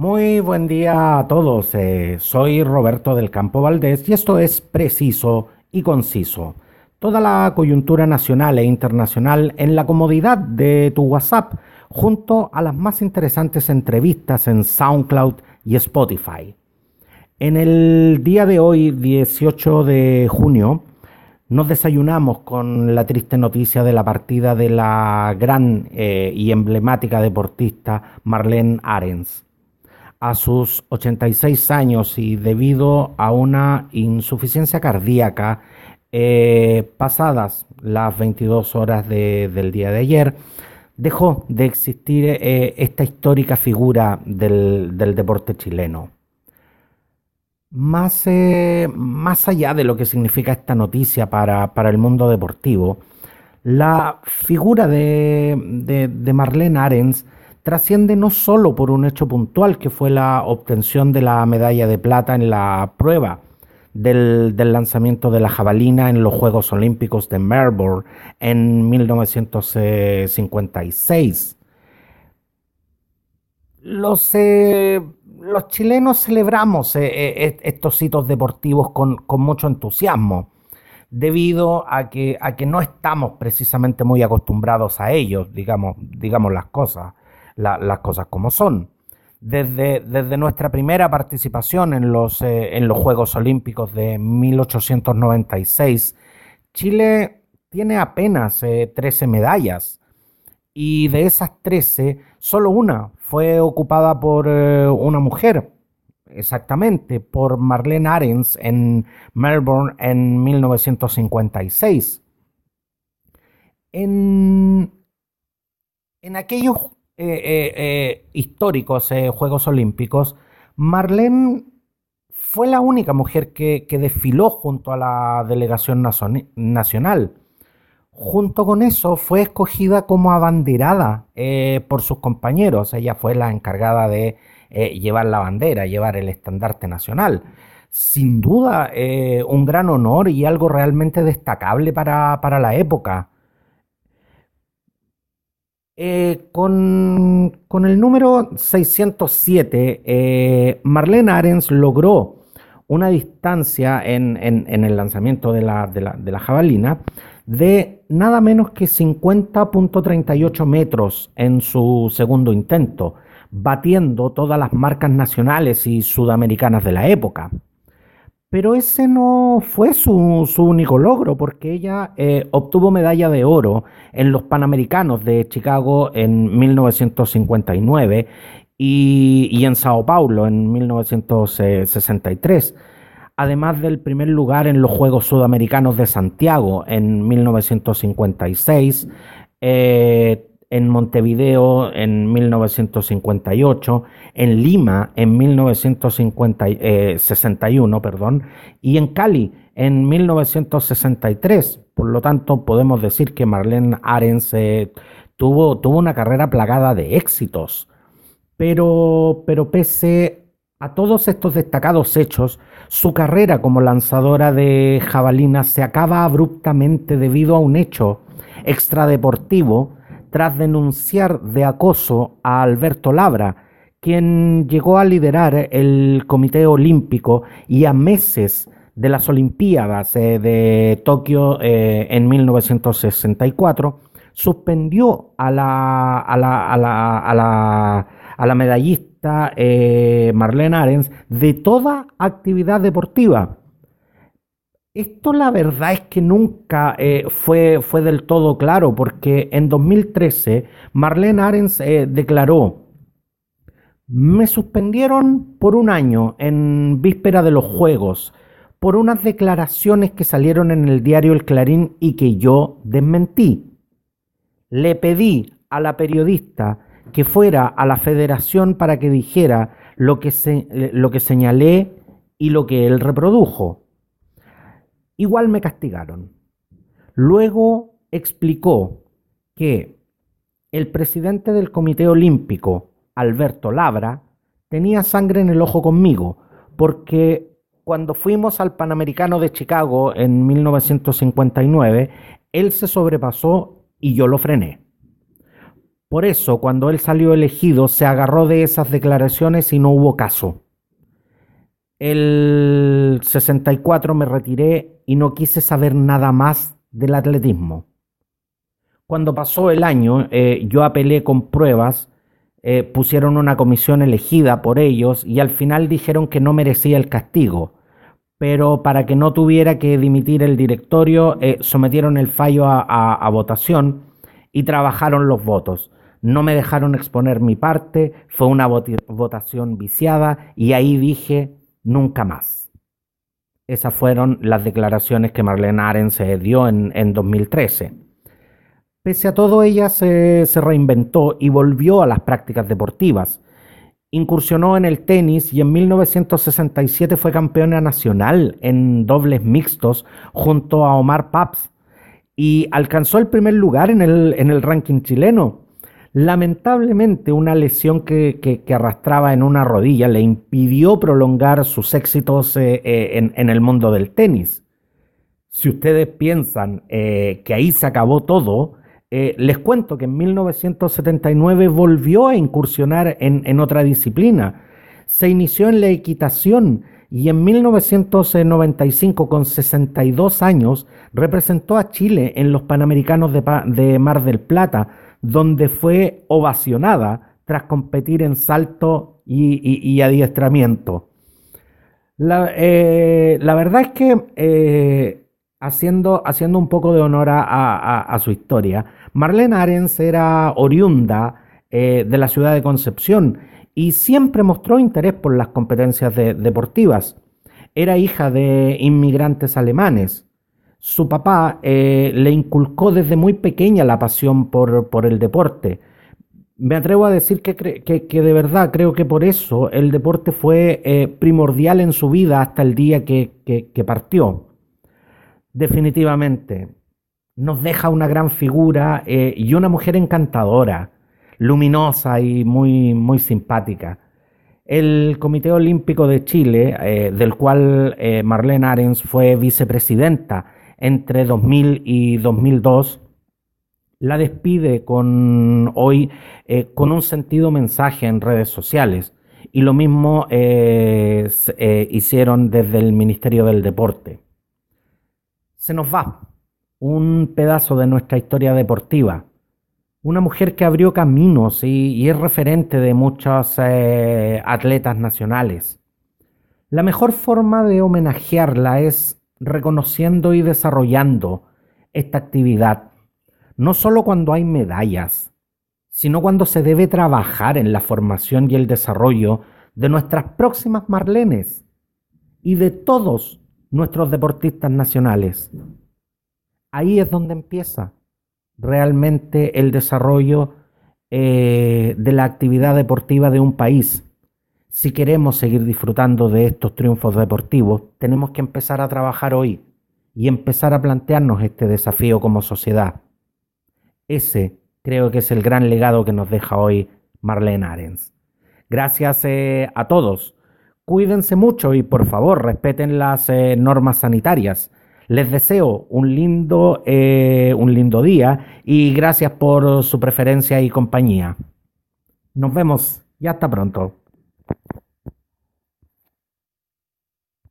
Muy buen día a todos. Eh, soy Roberto del Campo Valdés y esto es preciso y conciso. Toda la coyuntura nacional e internacional en la comodidad de tu WhatsApp, junto a las más interesantes entrevistas en SoundCloud y Spotify. En el día de hoy, 18 de junio, nos desayunamos con la triste noticia de la partida de la gran eh, y emblemática deportista Marlene Arens a sus 86 años y debido a una insuficiencia cardíaca eh, pasadas las 22 horas del día de ayer, dejó de existir eh, esta histórica figura del, deporte chileno. Más, eh, más, allá de lo que significa esta noticia para, el mundo deportivo, la figura de, de, de Marlene Arens trasciende no solo por un hecho puntual que fue la obtención de la medalla de plata en la prueba del, lanzamiento de la jabalina en los Juegos Olímpicos de Melbourne en 1956. Los, eh, los chilenos celebramos eh, eh, estos hitos deportivos con, mucho entusiasmo, debido a que, no estamos precisamente muy acostumbrados a ellos, digamos las cosas las cosas como son. Desde, desde, nuestra primera participación en los, eh, en los Juegos Olímpicos de 1896, Chile tiene apenas 13 eh, medallas y de esas 13, solo una fue ocupada por eh, una mujer, exactamente, por Marlene Arens en Melbourne en 1956. En, en aquellos eh, eh, eh, históricos Juegos Olímpicos, Marlene fue la única mujer que, desfiló junto a la delegación nacional. Junto con eso fue escogida como abanderada por sus compañeros. Ella fue la encargada de llevar la bandera, llevar el estandarte nacional. Sin duda, un gran honor y algo realmente destacable para, para la época. Eh, con, el número 607, eh, Marlene Arens logró una distancia en, el lanzamiento de la, de, la, jabalina de nada menos que 50.38 metros en su segundo intento, batiendo todas las marcas nacionales y sudamericanas de la época. Pero ese no fue su, único logro, porque ella eh, obtuvo medalla de oro en los Panamericanos de Chicago en 1959 y, y en Sao Paulo en 1963 además del primer lugar en los Juegos Sudamericanos de Santiago en 1956, en Montevideo en 1958, en Lima en 1961, eh, perdón, y en Cali en 1963. Por lo tanto, podemos decir que Marlene Arens tuvo, tuvo una carrera plagada de éxitos. Pero, pero pese a todos estos destacados hechos, su carrera como lanzadora de jabalina se acaba abruptamente debido a un hecho extradeportivo tras denunciar de acoso a Alberto Labra, quien llegó a liderar el Comité Olímpico y a meses de las Olimpiadas eh, de Tokio eh, en 1964, suspendió a la, medallista eh, Marlene Arens de toda actividad deportiva esto la verdad es que nunca eh, fue, fue, del todo claro, porque en 2013 Marlene Arens eh, declaró, me suspendieron por un año en víspera de los Juegos por unas declaraciones que salieron en el diario El Clarín y que yo desmentí. Le pedí a la periodista que fuera a la federación para que dijera lo que, se, lo que señalé y lo que él reprodujo. Igual me castigaron. Luego explicó que el presidente del Comité Olímpico, Alberto Labra, tenía sangre en el ojo conmigo, porque cuando fuimos al Panamericano de Chicago en 1959, él se sobrepasó y yo lo frené. Por eso, cuando él salió elegido, se agarró de esas declaraciones y no hubo caso. El 64 me retiré y no quise saber nada más del atletismo. Cuando pasó el año, eh, yo apelé con pruebas, eh, pusieron una comisión elegida por ellos y al final dijeron que no merecía el castigo. Pero para que no tuviera que dimitir el directorio, eh, sometieron el fallo a votación y trabajaron los votos no me dejaron exponer mi parte, fue una votación viciada y ahí dije nunca más. Esas fueron las declaraciones que Marlene Aren se dio en, 2013. Pese a todo, ella se, se reinventó y volvió a las prácticas deportivas. Incursionó en el tenis y en 1967 fue campeona nacional en dobles mixtos junto a Omar Paps y alcanzó el primer lugar en el, en el ranking chileno. Lamentablemente, una lesión que, arrastraba en una rodilla le impidió prolongar sus éxitos eh, eh, en, el mundo del tenis. Si ustedes piensan eh, que ahí se acabó todo, les cuento que en 1979 volvió a incursionar en, en otra disciplina. Se inició en la equitación y en 1995, con 62 años, representó a Chile en los Panamericanos de, Mar del Plata, donde fue ovacionada tras competir en salto y, adiestramiento. Eh, la, verdad es que, eh, haciendo, haciendo un poco de honor a, su historia, Marlene Arens era oriunda eh, de la ciudad de Concepción y siempre mostró interés por las competencias deportivas. Era hija de inmigrantes alemanes. Su papá eh, le inculcó desde muy pequeña la pasión por, el deporte. Me atrevo a decir que, de verdad creo que por eso el deporte fue eh, primordial en su vida hasta el día que, partió. Definitivamente, nos deja una gran figura eh, y una mujer encantadora luminosa y muy, muy simpática. El Comité Olímpico de Chile, del cual Marlene Arens fue vicepresidenta entre 2000 y 2002, la despide con hoy eh, con un sentido mensaje en redes sociales. Y lo mismo hicieron desde el Ministerio del Deporte. Se nos va un pedazo de nuestra historia deportiva una mujer que abrió caminos y, es referente de muchos eh, atletas nacionales. La mejor forma de homenajearla es reconociendo y desarrollando esta actividad, no solo cuando hay medallas, sino cuando se debe trabajar en la formación y el desarrollo de nuestras próximas Marlenes y de todos nuestros deportistas nacionales. Ahí es donde empieza realmente el desarrollo eh, de la actividad deportiva de un país. Si queremos seguir disfrutando de estos triunfos deportivos, tenemos que empezar a trabajar hoy y empezar a plantearnos este desafío como sociedad. Ese creo que es el gran legado que nos deja hoy Marlene Arens. Gracias eh, a todos. Cuídense mucho y por favor respeten las eh, normas sanitarias. Les deseo un lindo, eh, un lindo día y gracias por su preferencia y compañía. Nos vemos y hasta pronto.